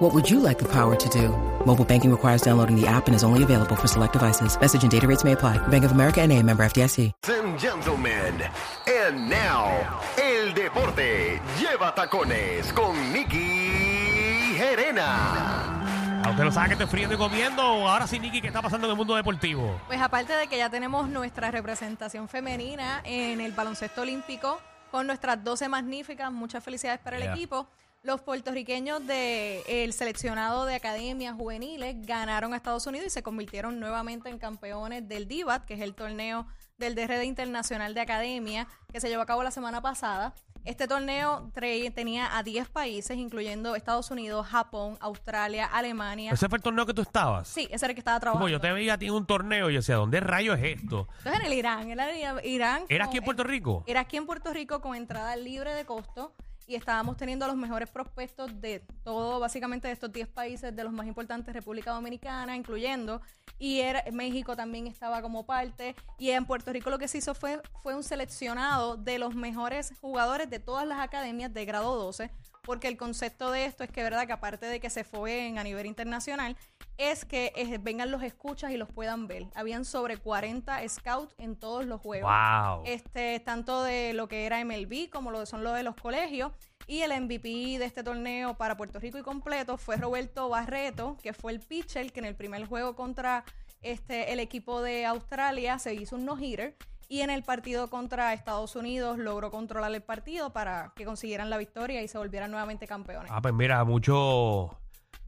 What would you like the power to do? Mobile banking requires downloading the app and is only available for select devices. Message and data rates may apply. Bank of America and a member FDIC. Ladies and gentlemen, and now, el deporte lleva tacones con Nicky Gerena. A usted lo sabe que estoy friendo y comiendo. Ahora sí, Nicky, ¿qué está pasando en el mundo deportivo? Pues aparte de que ya tenemos nuestra representación femenina en el baloncesto olímpico con nuestras 12 magníficas, muchas felicidades para el equipo. Los puertorriqueños del seleccionado de academias juveniles ganaron a Estados Unidos y se convirtieron nuevamente en campeones del DIVAT, que es el torneo del DRD Internacional de Academia, que se llevó a cabo la semana pasada. Este torneo tenía a 10 países, incluyendo Estados Unidos, Japón, Australia, Alemania. ¿Ese fue el torneo que tú estabas? Sí, ese era el que estaba trabajando. Como yo te veía a ti en un torneo y yo decía, ¿dónde rayos es esto? Entonces en el Irán, era en Irán. ¿Era aquí en Puerto Rico? Era aquí en Puerto Rico con entrada libre de costo y estábamos teniendo a los mejores prospectos de todo, básicamente de estos 10 países, de los más importantes, República Dominicana, incluyendo, y era, México también estaba como parte, y en Puerto Rico lo que se hizo fue, fue un seleccionado de los mejores jugadores de todas las academias de grado 12, porque el concepto de esto es que, verdad, que aparte de que se fue a nivel internacional, es que eh, vengan los escuchas y los puedan ver. Habían sobre 40 scouts en todos los juegos ¡Wow! este, tanto de lo que era MLB como lo son lo de los colegios. Y el MVP de este torneo para Puerto Rico y completo fue Roberto Barreto, que fue el pitcher que en el primer juego contra este, el equipo de Australia se hizo un no-hitter. Y en el partido contra Estados Unidos logró controlar el partido para que consiguieran la victoria y se volvieran nuevamente campeones. Ah, pues mira, mucho,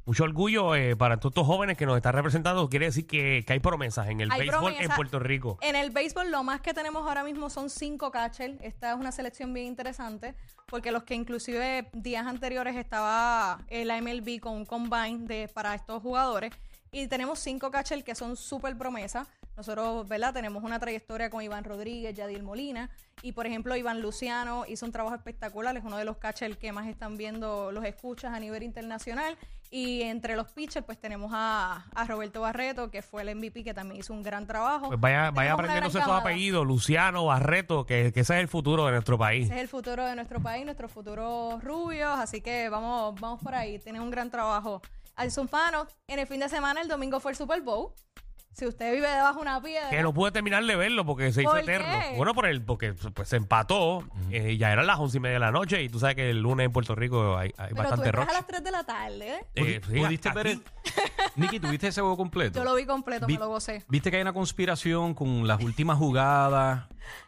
mucho orgullo eh, para todos estos jóvenes que nos están representando. Quiere decir que, que hay promesas en el Hay béisbol en promesas. Puerto Rico. En el béisbol lo más que tenemos ahora mismo son cinco catchers. Esta es una selección bien interesante porque los que inclusive días anteriores estaba el MLB con un combine de, para estos jugadores y tenemos cinco catchers que son súper promesa. Nosotros, ¿verdad? Tenemos una trayectoria con Iván Rodríguez, Yadil Molina y por ejemplo Iván Luciano hizo un trabajo espectacular, es uno de los catchers que más están viendo los escuchas a nivel internacional y entre los pitchers pues tenemos a, a Roberto Barreto que fue el MVP que también hizo un gran trabajo. Pues vaya, vaya aprendiéndose esos apellidos, Luciano, Barreto, que, que ese es el futuro de nuestro país. Ese es el futuro de nuestro país, nuestros futuros rubios, así que vamos, vamos por ahí. Tienen un gran trabajo. Alison Fano, en el fin de semana, el domingo fue el Super Bowl. Si usted vive debajo de una piedra, Que no pude terminar de verlo porque se hizo ¿Por eterno. qué? Bueno, por el, porque pues, se empató. eh, ya eran las once y media de la noche y tú sabes que el lunes en Puerto Rico hay, hay pero tú bastante entras rock. a las 3 de la tarde, ¿eh? Eh, sí, ¿Pudiste aquí- ver el... Nicky, ¿tuviste ese juego completo? Yo lo vi completo, Vi- me lo gocé. ¿Viste que hay una conspiración con las últimas jugadas?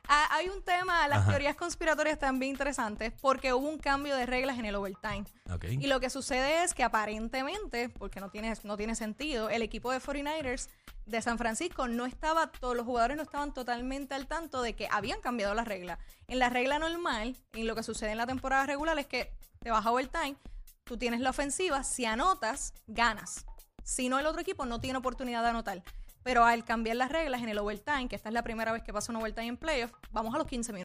Ah, hay un tema, las Ajá. teorías conspiratorias están bien interesantes porque hubo un cambio de reglas en el overtime. Ok. Y lo que sucede es que aparentemente, porque no tiene, no tiene sentido, el equipo de 49ers de San Francisco no estaba, todos los jugadores no estaban totalmente al tanto de que habían cambiado las reglas. En la regla normal, en lo que sucede en la temporada regular es que te vas a overtime, tú tienes la ofensiva, si anotas, ganas. Si no, el otro equipo no tiene oportunidad de anotar. Pero al cambiar las reglas en el overtime, que esta es la primera vez que pasa un overtime en playoff, vamos a los 15 minutos.